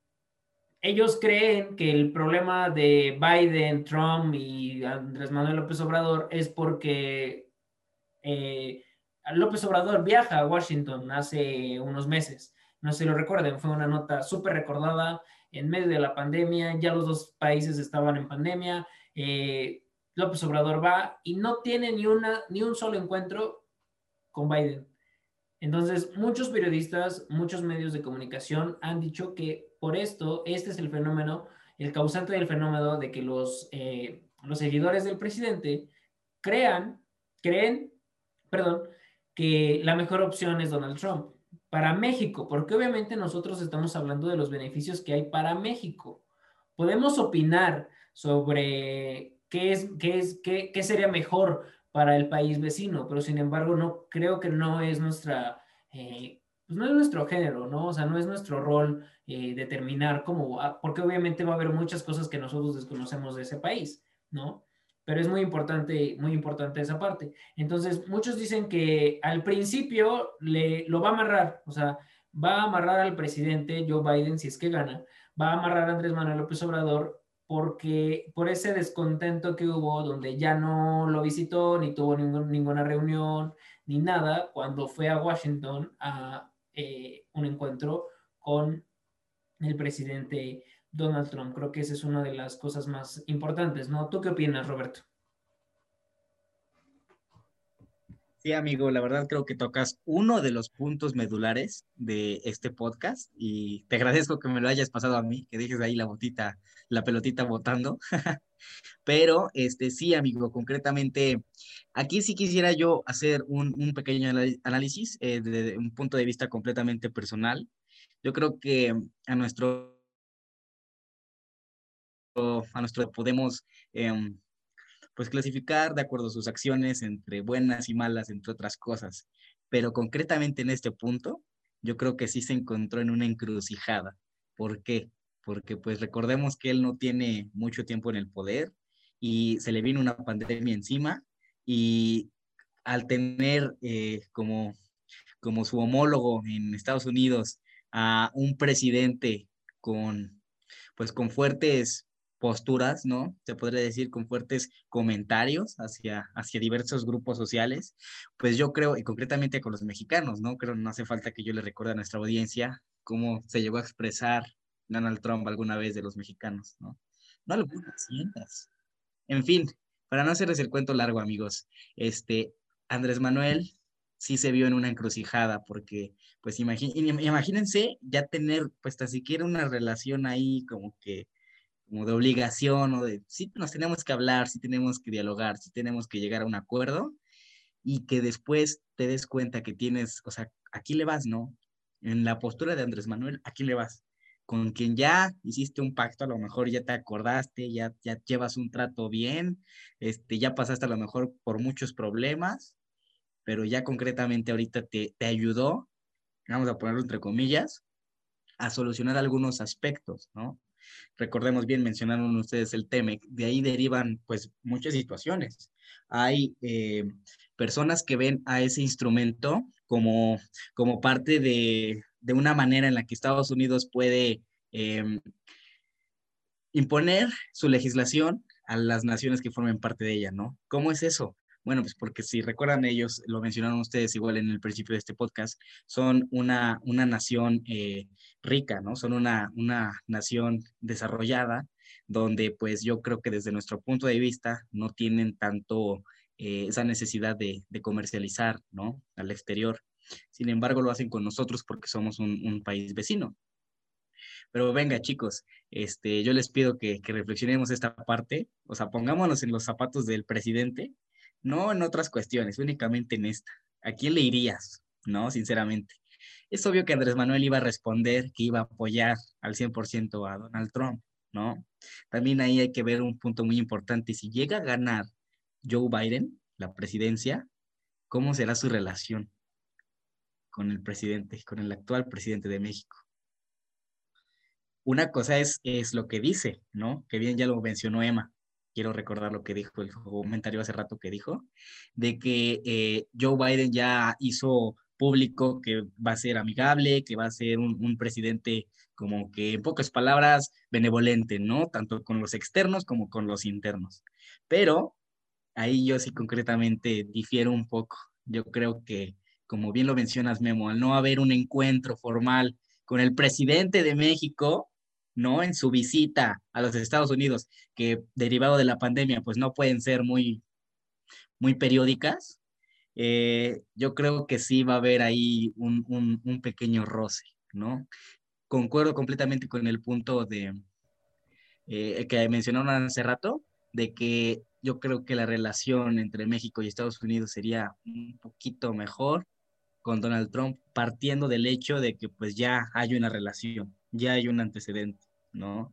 [SPEAKER 2] ellos creen que el problema de Biden, Trump y Andrés Manuel López Obrador es porque eh, López Obrador viaja a Washington hace unos meses. No si lo recuerden, fue una nota súper recordada en medio de la pandemia, ya los dos países estaban en pandemia. Eh, López Obrador va y no tiene ni, una, ni un solo encuentro con Biden. Entonces, muchos periodistas, muchos medios de comunicación han dicho que por esto, este es el fenómeno, el causante del fenómeno de que los, eh, los seguidores del presidente crean, creen, perdón, que la mejor opción es Donald Trump para México, porque obviamente nosotros estamos hablando de los beneficios que hay para México. Podemos opinar sobre qué es, qué es, qué, sería mejor para el país vecino, pero sin embargo no creo que no es nuestra, eh, pues no es nuestro género, ¿no? O sea, no es nuestro rol eh, determinar cómo, porque obviamente va a haber muchas cosas que nosotros desconocemos de ese país, ¿no? Pero es muy importante, muy importante esa parte. Entonces, muchos dicen que al principio le, lo va a amarrar, o sea, va a amarrar al presidente Joe Biden si es que gana, va a amarrar a Andrés Manuel López Obrador porque por ese descontento que hubo, donde ya no lo visitó, ni tuvo ninguna reunión, ni nada, cuando fue a Washington a eh, un encuentro con el presidente Donald Trump. Creo que esa es una de las cosas más importantes, ¿no? ¿Tú qué opinas, Roberto?
[SPEAKER 5] Sí, amigo, la verdad creo que tocas uno de los puntos medulares de este podcast y te agradezco que me lo hayas pasado a mí, que dejes ahí la botita, la pelotita botando. Pero este sí, amigo, concretamente, aquí sí quisiera yo hacer un, pequeño análisis eh, desde un punto de vista completamente personal. Yo creo que a nuestro a nuestro podemos em, pues clasificar de acuerdo a sus acciones entre buenas y malas, entre otras cosas. Pero concretamente en este punto, yo creo que sí se encontró en una encrucijada. ¿Por qué? Porque pues recordemos que él no tiene mucho tiempo en el poder y se le vino una pandemia encima y al tener eh, como, como su homólogo en Estados Unidos a un presidente con pues con fuertes posturas, ¿no? Se podría decir con fuertes comentarios hacia, hacia diversos grupos sociales, pues yo creo, y concretamente con los mexicanos, ¿no? Creo no hace falta que yo le recuerde a nuestra audiencia cómo se llegó a expresar Donald Trump alguna vez de los mexicanos, ¿no? No algunas, cientos. En fin, para no hacerles el cuento largo, amigos, este, Andrés Manuel sí se vio en una encrucijada, porque, pues, imagínense ya tener, pues, tan siquiera una relación ahí como que como de obligación o de, sí nos tenemos que hablar, sí tenemos que dialogar, sí tenemos que llegar a un acuerdo y que después te des cuenta que tienes, o sea, aquí le vas, ¿no? En la postura de Andrés Manuel, aquí le vas. Con quien ya hiciste un pacto, a lo mejor ya te acordaste, ya, ya llevas un trato bien, este, ya pasaste a lo mejor por muchos problemas, pero ya concretamente ahorita te, te ayudó, vamos a ponerlo entre comillas, a solucionar algunos aspectos, ¿no? Recordemos bien, mencionaron ustedes el TEMEC, de ahí derivan pues muchas situaciones. Hay eh, personas que ven a ese instrumento como, como parte de, de una manera en la que Estados Unidos puede em, imponer su legislación a las naciones que formen parte de ella, ¿no? ¿Cómo es eso? Bueno, pues porque si recuerdan ellos, lo mencionaron ustedes igual en el principio de este podcast, son una, una nación eh, rica, ¿no? Son una, una nación desarrollada donde pues yo creo que desde nuestro punto de vista no tienen tanto eh, esa necesidad de, de, comercializar, ¿no? Al exterior. Sin embargo, lo hacen con nosotros porque somos un, un país vecino. Pero venga, chicos, este, yo les pido que, que reflexionemos esta parte, o sea, pongámonos en los zapatos del presidente no en otras cuestiones, únicamente en esta. ¿A quién le irías? No, sinceramente. Es obvio que Andrés Manuel iba a responder que iba a apoyar al 100% a Donald Trump, ¿no? También ahí hay que ver un punto muy importante. Si llega a ganar Joe Biden la presidencia, ¿cómo será su relación con el presidente, con el actual presidente de México? Una cosa es, es lo que dice, ¿no? Que bien ya lo mencionó Emma quiero recordar lo que dijo el comentario hace rato que dijo, de que eh, Joe Biden ya hizo público que va a ser amigable, que va a ser un, un, presidente como que en pocas palabras benevolente, ¿no? Tanto con los externos como con los internos. Pero ahí yo sí concretamente difiero un poco. Yo creo que, como bien lo mencionas, Memo, al no haber un encuentro formal con el presidente de México, ¿no? En su visita a los Estados Unidos, que derivado de la pandemia, pues no pueden ser muy, muy periódicas, eh, yo creo que sí va a haber ahí un, un, pequeño roce, ¿no? Concuerdo completamente con el punto de eh, que mencionaron hace rato, de que yo creo que la relación entre México y Estados Unidos sería un poquito mejor con Donald Trump, partiendo del hecho de que pues ya hay una relación, ya hay un antecedente, ¿no?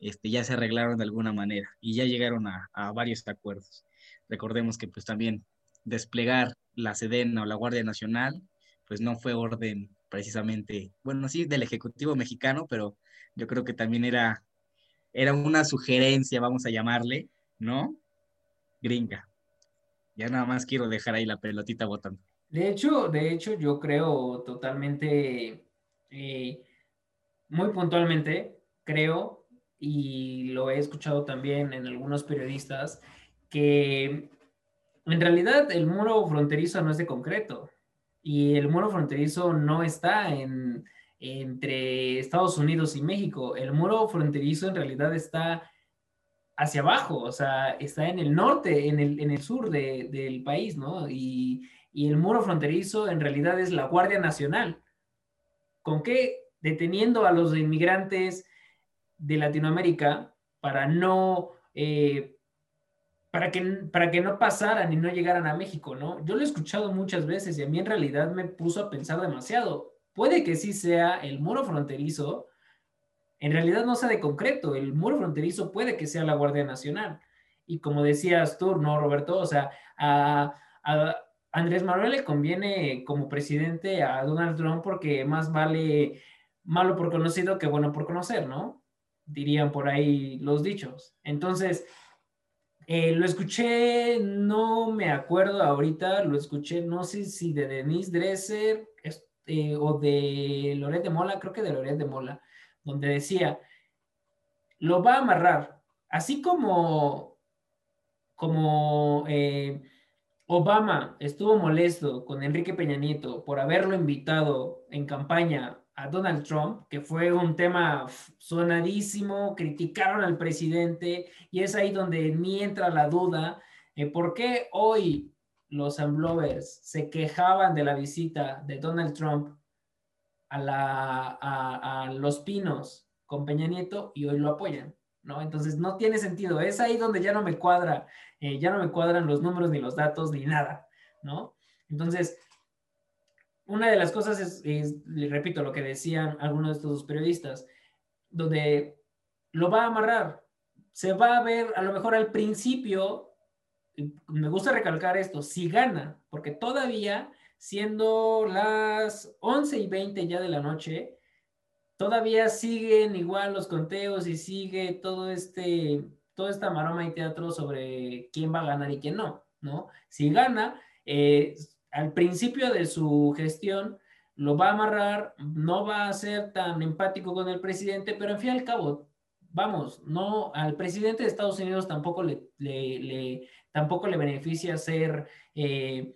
[SPEAKER 5] Este, ya se arreglaron de alguna manera y ya llegaron a, a varios acuerdos. Recordemos que pues también desplegar la Sedena o la Guardia Nacional, pues no fue orden precisamente, bueno, sí, del Ejecutivo mexicano, pero yo creo que también era, era una sugerencia, vamos a llamarle, ¿no? Gringa. Ya nada más quiero dejar ahí la pelotita botando.
[SPEAKER 2] De hecho, de hecho, yo creo totalmente eh, muy puntualmente, creo, y lo he escuchado también en algunos periodistas, que en realidad el muro fronterizo no es de concreto y el muro fronterizo no está en, entre Estados Unidos y México. El muro fronterizo en realidad está hacia abajo, o sea, está en el norte, en el, en el sur de, del país, ¿no? Y, y el muro fronterizo en realidad es la Guardia Nacional. ¿Con qué deteniendo a los inmigrantes de Latinoamérica para no, eh, para, que, para que no pasaran y no llegaran a México, ¿no? Yo lo he escuchado muchas veces y a mí en realidad me puso a pensar demasiado. Puede que sí sea el muro fronterizo, en realidad no sea de concreto, el muro fronterizo puede que sea la Guardia Nacional. Y como decías tú, ¿no, Roberto? O sea, a, a Andrés Manuel le conviene como presidente a Donald Trump porque más vale malo por conocido que bueno por conocer, ¿no? Dirían por ahí los dichos. Entonces, eh, lo escuché, no me acuerdo ahorita, lo escuché, no sé si de Denise Dresser eh, o de Loret de Mola, creo que de Loret de Mola, donde decía, lo va a amarrar, así como, como eh, Obama estuvo molesto con Enrique Peña Nieto por haberlo invitado en campaña a Donald Trump, que fue un tema sonadísimo, criticaron al presidente y es ahí donde me entra la duda, eh, ¿por qué hoy los Amblovers se quejaban de la visita de Donald Trump a Los Pinos con Peña Nieto y hoy lo apoyan? ¿no? Entonces no tiene sentido. Es ahí donde ya no me cuadra, eh, ya no me cuadran los números ni los datos ni nada, ¿no? Entonces, una de las cosas es, le repito, lo que decían algunos de estos periodistas, donde lo va a amarrar. Se va a ver, a lo mejor al principio, me gusta recalcar esto, si gana, porque todavía, siendo las 11 y 20 ya de la noche, todavía siguen igual los conteos y sigue todo este, toda esta maroma y teatro sobre quién va a ganar y quién no, ¿no? Si gana, eh, al principio de su gestión, lo va a amarrar, no va a ser tan empático con el presidente, pero en fin al cabo, vamos, no, al presidente de Estados Unidos tampoco le, le, tampoco le beneficia ser, eh,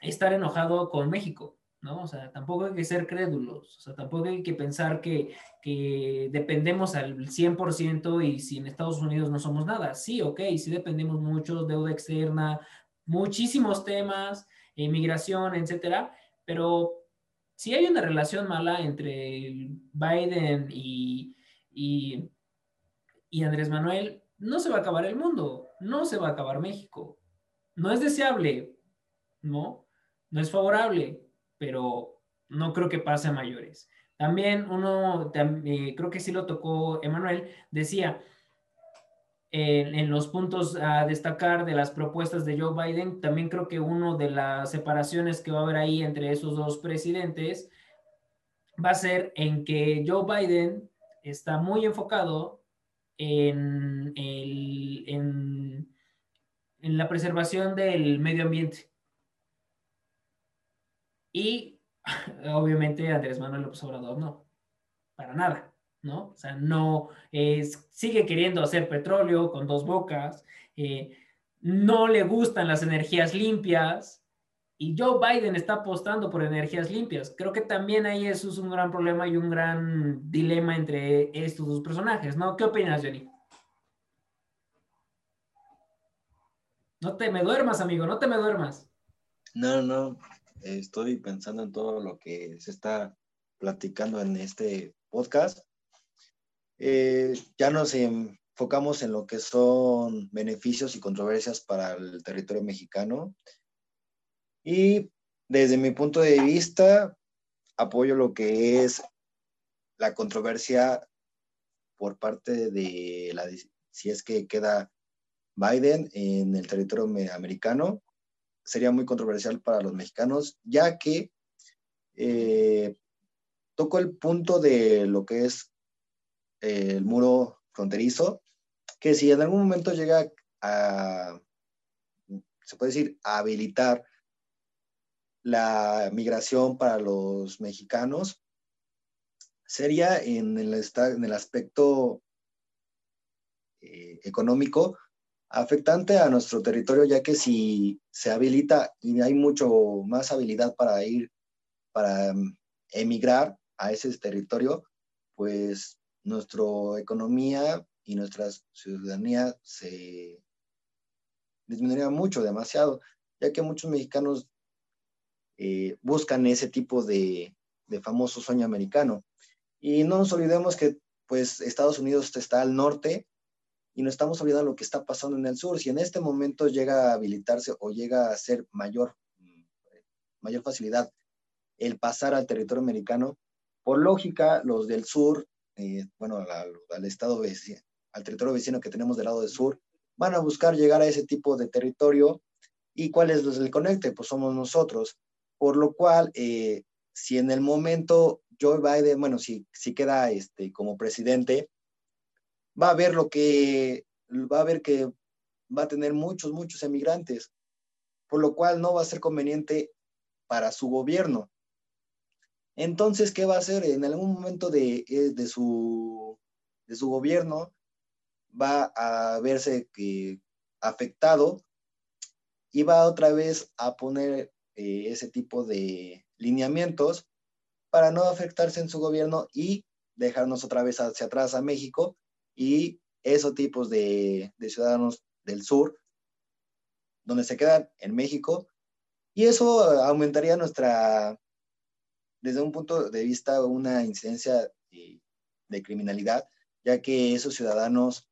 [SPEAKER 2] estar enojado con México, ¿no? O sea, tampoco hay que ser crédulos, o sea, tampoco hay que pensar que, que dependemos al 100% y si en Estados Unidos no somos nada. Sí, ok, sí dependemos mucho, deuda externa, muchísimos temas, inmigración, etcétera, pero si hay una relación mala entre Biden y, y, Andrés Manuel, no se va a acabar el mundo, no se va a acabar México. No es deseable, ¿no? No es favorable, pero no creo que pase a mayores. También uno, eh, creo que sí lo tocó Emanuel, decía, en, los puntos a destacar de las propuestas de Joe Biden, también creo que una de las separaciones que va a haber ahí entre esos dos presidentes va a ser en que Joe Biden está muy enfocado en, en, la preservación del medio ambiente. Y obviamente Andrés Manuel López Obrador no, para nada. ¿No? O sea, no, sigue queriendo hacer petróleo con dos bocas, eh, no le gustan las energías limpias y Joe Biden está apostando por energías limpias. Creo que también ahí eso es un gran problema y un gran dilema entre estos dos personajes, ¿no? ¿Qué opinas, Johnny? No te me duermas, amigo, no te me duermas.
[SPEAKER 3] No, no, estoy pensando en todo lo que se está platicando en este podcast eh, ya nos enfocamos en lo que son beneficios y controversias para el territorio mexicano. Y desde mi punto de vista, apoyo lo que es la controversia por parte de la, si es que queda Biden en el territorio americano, sería muy controversial para los mexicanos, ya que eh, toco el punto de lo que es el muro fronterizo, que si en algún momento llega a, se puede decir, habilitar la migración para los mexicanos, sería en el, aspecto eh, económico afectante a nuestro territorio, ya que si se habilita y hay mucho más habilidad para ir, para em, emigrar a ese territorio, pues nuestra economía y nuestra ciudadanía se disminuiría mucho, demasiado, ya que muchos mexicanos eh, buscan ese tipo de, de, famoso sueño americano. Y no nos olvidemos que pues Estados Unidos está al norte y no estamos olvidando lo que está pasando en el sur. Si en este momento llega a habilitarse o llega a ser mayor, mayor facilidad el pasar al territorio americano, por lógica, los del sur eh, bueno, al, estado vecino, al territorio vecino que tenemos del lado del sur, van a buscar llegar a ese tipo de territorio. ¿Y cuál es el conecte? Pues somos nosotros. Por lo cual, eh, si en el momento Joe Biden, bueno, si, si queda este, como presidente, va a ver lo que, va a ver que va a tener muchos, muchos emigrantes, por lo cual no va a ser conveniente para su gobierno. Entonces, ¿qué va a hacer? En algún momento de, eh, de, su, de su gobierno va a verse afectado y va otra vez a poner eh, ese tipo de lineamientos para no afectarse en su gobierno y dejarnos otra vez hacia atrás a México y esos tipos de, de ciudadanos del sur, donde se quedan en México, y eso aumentaría nuestra desde un punto de vista una incidencia de, criminalidad, ya que esos ciudadanos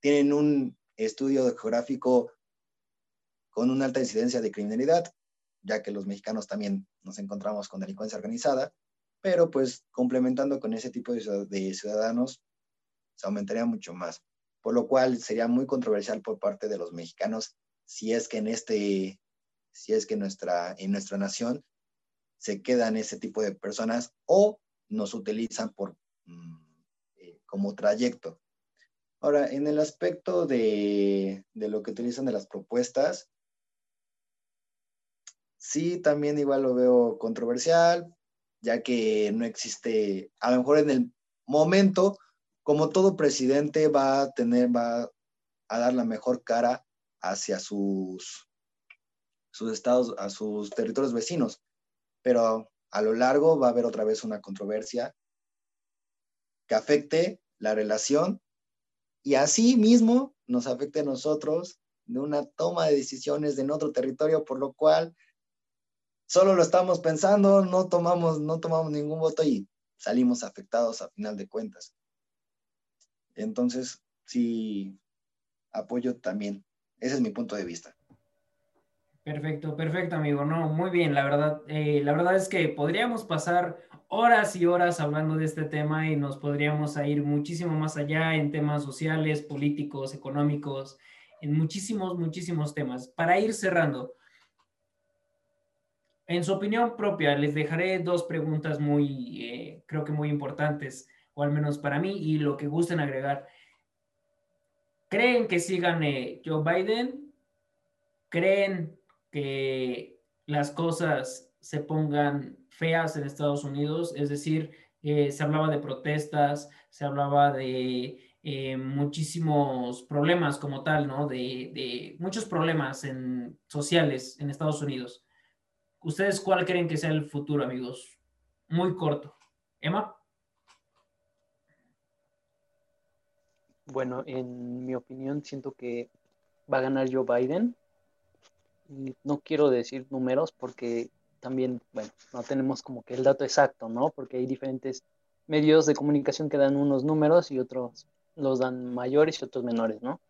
[SPEAKER 3] tienen un estudio geográfico con una alta incidencia de criminalidad, ya que los mexicanos también nos encontramos con delincuencia organizada, pero pues complementando con ese tipo de ciudadanos se aumentaría mucho más, por lo cual sería muy controversial por parte de los mexicanos si es que en este, si es que nuestra, en nuestra nación se quedan ese tipo de personas o nos utilizan por, mm, eh, como trayecto. Ahora, en el aspecto de, de lo que utilizan de las propuestas, sí, también igual lo veo controversial, ya que no existe, a lo mejor en el momento, como todo presidente va a tener, va a dar la mejor cara hacia sus, sus estados, a sus territorios vecinos, pero a lo largo va a haber otra vez una controversia que afecte la relación y así mismo nos afecte a nosotros de una toma de decisiones en otro territorio, por lo cual solo lo estamos pensando, no tomamos, no tomamos ningún voto y salimos afectados a final de cuentas. Entonces, sí, apoyo también. Ese es mi punto de vista.
[SPEAKER 2] Perfecto, perfecto, amigo. No, muy bien. La verdad, eh, la verdad es que podríamos pasar horas y horas hablando de este tema y nos podríamos ir muchísimo más allá en temas sociales, políticos, económicos, en muchísimos, muchísimos temas. Para ir cerrando, en su opinión propia, les dejaré dos preguntas muy, eh, creo que muy importantes o al menos para mí, y lo que gusten agregar. ¿Creen que sí gane Joe Biden? ¿Creen que las cosas se pongan feas en Estados Unidos? Es decir, eh, se hablaba de protestas, se hablaba de eh, muchísimos problemas como tal, ¿no? De, de muchos problemas en, sociales en Estados Unidos. ¿Ustedes cuál creen que sea el futuro, amigos? Muy corto. Emma.
[SPEAKER 4] Bueno, en mi opinión, siento que va a ganar Joe Biden. No quiero decir números porque también, bueno, no tenemos como que el dato exacto, ¿no? Porque hay diferentes medios de comunicación que dan unos números y otros los dan mayores y otros menores, ¿no?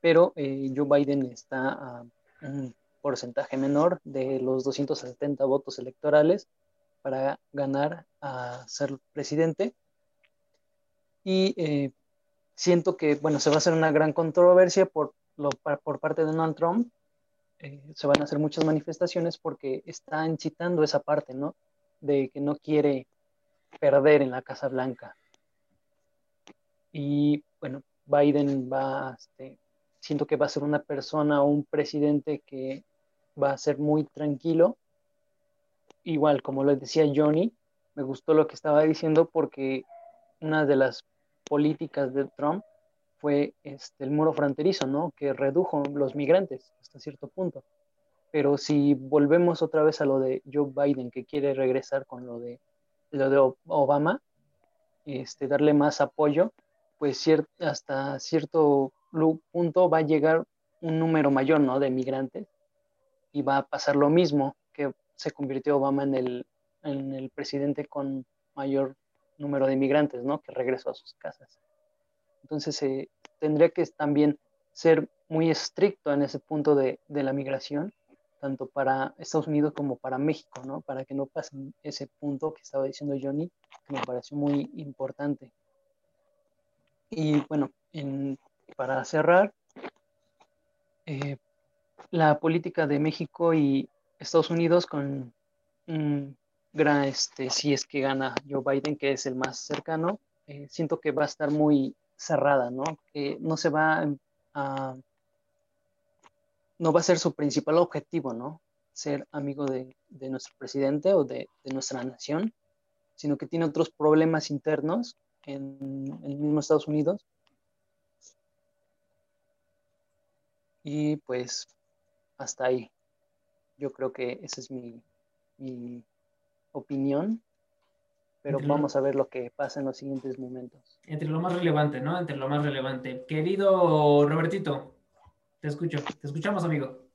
[SPEAKER 4] Pero eh, Joe Biden está a un porcentaje menor de los 270 votos electorales para ganar a ser presidente. Y eh, siento que, bueno, se va a hacer una gran controversia por, lo, por parte de Donald Trump. Eh, se van a hacer muchas manifestaciones porque está incitando esa parte, ¿no? De que no quiere perder en la Casa Blanca. Y bueno, Biden va, este, siento que va a ser una persona o un presidente que va a ser muy tranquilo. Igual, como lo decía Johnny, me gustó lo que estaba diciendo porque una de las políticas de Trump fue este, el muro fronterizo, ¿no? Que redujo los migrantes hasta cierto punto. Pero si volvemos otra vez a lo de Joe Biden, que quiere regresar con lo de, lo de Obama, este, darle más apoyo, pues hasta cierto punto va a llegar un número mayor, ¿no? De migrantes y va a pasar lo mismo que se convirtió Obama en el, en el presidente con mayor número de inmigrantes, ¿no? Que regresó a sus casas. Entonces, eh, tendría que también ser muy estricto en ese punto de, de, la migración, tanto para Estados Unidos como para México, ¿no? Para que no pasen ese punto que estaba diciendo Johnny, que me pareció muy importante. Y bueno, en, para cerrar, eh, la política de México y Estados Unidos con gran, este, si es que gana Joe Biden, que es el más cercano, eh, siento que va a estar muy cerrada, ¿no? Que no se va a, no va a ser su principal objetivo, ¿no? Ser amigo de, de nuestro presidente o de, de, nuestra nación, sino que tiene otros problemas internos en, en el mismo Estados Unidos. Y pues hasta ahí. Yo creo que esa es mi, mi opinión, pero vamos a ver lo que pasa en los siguientes momentos.
[SPEAKER 2] Entre lo más relevante, ¿no? Entre lo más relevante. Querido Robertito, te escucho, te escuchamos, amigo.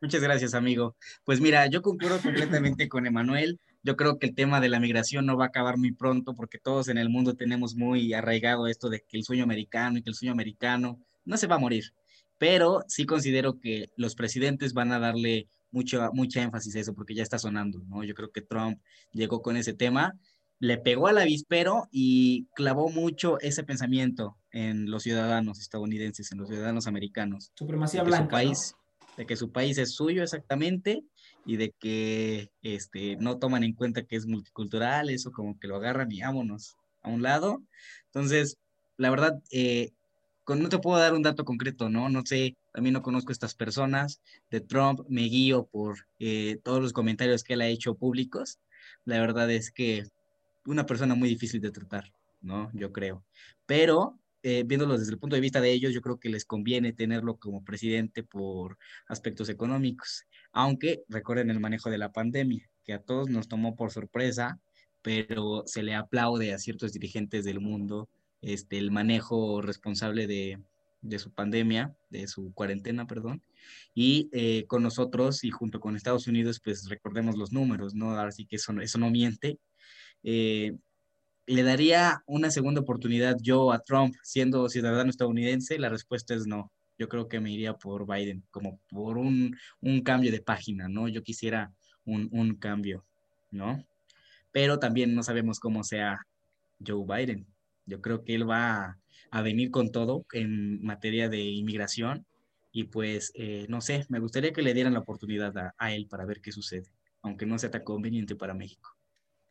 [SPEAKER 5] Muchas gracias, amigo. Pues mira, yo concuerdo completamente con Emanuel. yo creo que el tema de la migración no va a acabar muy pronto porque todos en el mundo tenemos muy arraigado esto de que el sueño americano y que el sueño americano no se va a morir. Pero sí considero que los presidentes van a darle mucho, mucha énfasis a eso porque ya está sonando, ¿no? Yo creo que Trump llegó con ese tema, le pegó al avispero y clavó mucho ese pensamiento en los ciudadanos estadounidenses, en los ciudadanos americanos.
[SPEAKER 2] Supremacía blanca.
[SPEAKER 5] Su país, De que su país es suyo exactamente y de que este, no toman en cuenta que es multicultural, eso como que lo agarran y vámonos a un lado. Entonces, la verdad, eh, no te puedo dar un dato concreto, ¿no? No sé, también no conozco a estas personas. De Trump me guío por eh, todos los comentarios que él ha hecho públicos. La verdad es que una persona muy difícil de tratar, ¿no? Yo creo. Pero eh, viéndolo desde el punto de vista de ellos, yo creo que les conviene tenerlo como presidente por aspectos económicos, aunque recuerden el manejo de la pandemia, que a todos nos tomó por sorpresa, pero se le aplaude a ciertos dirigentes del mundo este, el manejo responsable de, su pandemia, de su cuarentena, perdón, y eh, con nosotros y junto con Estados Unidos, pues recordemos los números, ¿no? Ahora sí que eso no miente. Eh, ¿Le daría una segunda oportunidad yo a Trump siendo ciudadano estadounidense? La respuesta es no. Yo creo que me iría por Biden, como por un, un cambio de página, ¿no? Yo quisiera un, un cambio, ¿no? Pero también no sabemos cómo sea Joe Biden. Yo creo que él va a, venir con todo en materia de inmigración y pues, eh, no sé, me gustaría que le dieran la oportunidad a, a él para ver qué sucede, aunque no sea tan conveniente para México.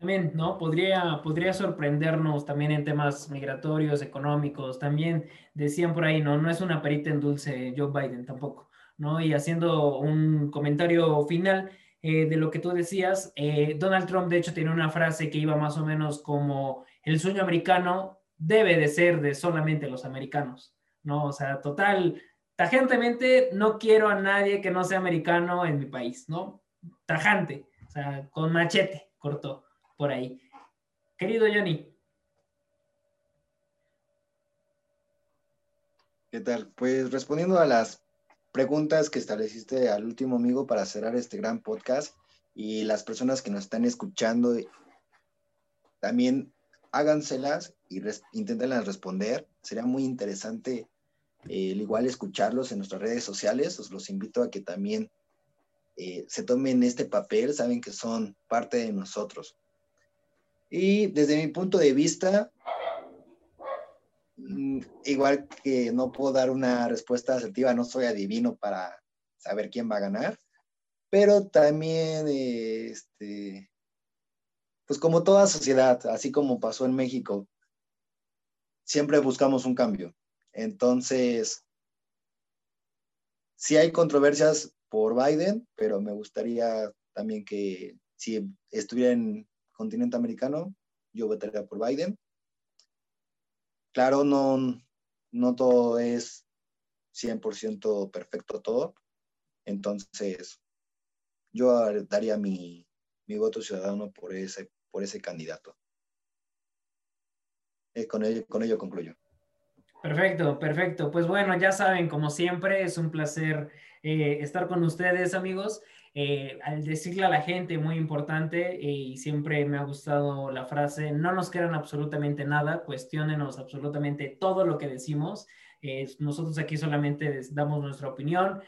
[SPEAKER 2] También, ¿no? Podría, podría sorprendernos también en temas migratorios, económicos. También decían por ahí, ¿no? No es una perita en dulce Joe Biden tampoco, ¿no? Y haciendo un comentario final eh, de lo que tú decías, eh, Donald Trump de hecho tiene una frase que iba más o menos como el sueño americano debe de ser de solamente los americanos, ¿no? O sea, total, tajantemente no quiero a nadie que no sea americano en mi país, ¿no? Tajante, o sea, con machete, cortó por ahí. Querido Johnny.
[SPEAKER 3] ¿Qué tal? Pues respondiendo a las preguntas que estableciste al último amigo para cerrar este gran podcast y las personas que nos están escuchando, también háganselas y inténtenlas responder. Sería muy interesante eh, igual escucharlos en nuestras redes sociales. Os los invito a que también eh, se tomen este papel, saben que son parte de nosotros. Y desde mi punto de vista, mm, igual que no puedo dar una respuesta asertiva, no soy adivino para saber quién va a ganar, pero también, este, pues como toda sociedad, así como pasó en México, siempre buscamos un cambio. Entonces, sí hay controversias por Biden, pero me gustaría también que si estuviera en continente americano, yo votaría por Biden. Claro, no, no todo es 100% perfecto todo. Entonces, yo daría mi, mi, voto ciudadano por ese, por ese candidato. Eh, con, ello, con ello concluyo.
[SPEAKER 2] Perfecto, perfecto. Pues bueno, ya saben, como siempre, es un placer eh, estar con ustedes, amigos. Eh, al decirle a la gente, muy importante, eh, y siempre me ha gustado la frase, no nos quedan absolutamente nada, cuestionenos absolutamente todo lo que decimos. Eh, nosotros aquí solamente damos nuestra opinión,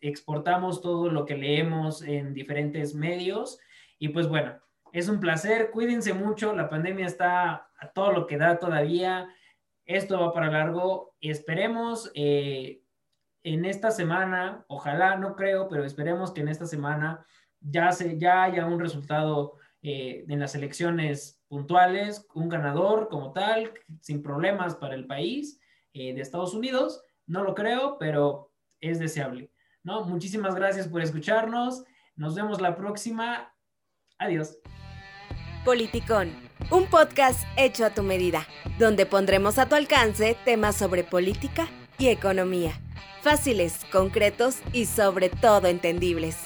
[SPEAKER 2] exportamos todo lo que leemos en diferentes medios y pues bueno, es un placer, cuídense mucho, la pandemia está a todo lo que da todavía, esto va para largo, esperemos en esta semana, ojalá, no creo, pero esperemos que en esta semana ya, se, ya haya un resultado eh, en las elecciones puntuales, un ganador como tal, sin problemas para el país eh, de Estados Unidos. No lo creo, pero es deseable. ¿no? Muchísimas gracias por escucharnos. Nos vemos la próxima. Adiós.
[SPEAKER 1] Politicón, un podcast hecho a tu medida, donde pondremos a tu alcance temas sobre política y economía fáciles, concretos y sobre todo entendibles.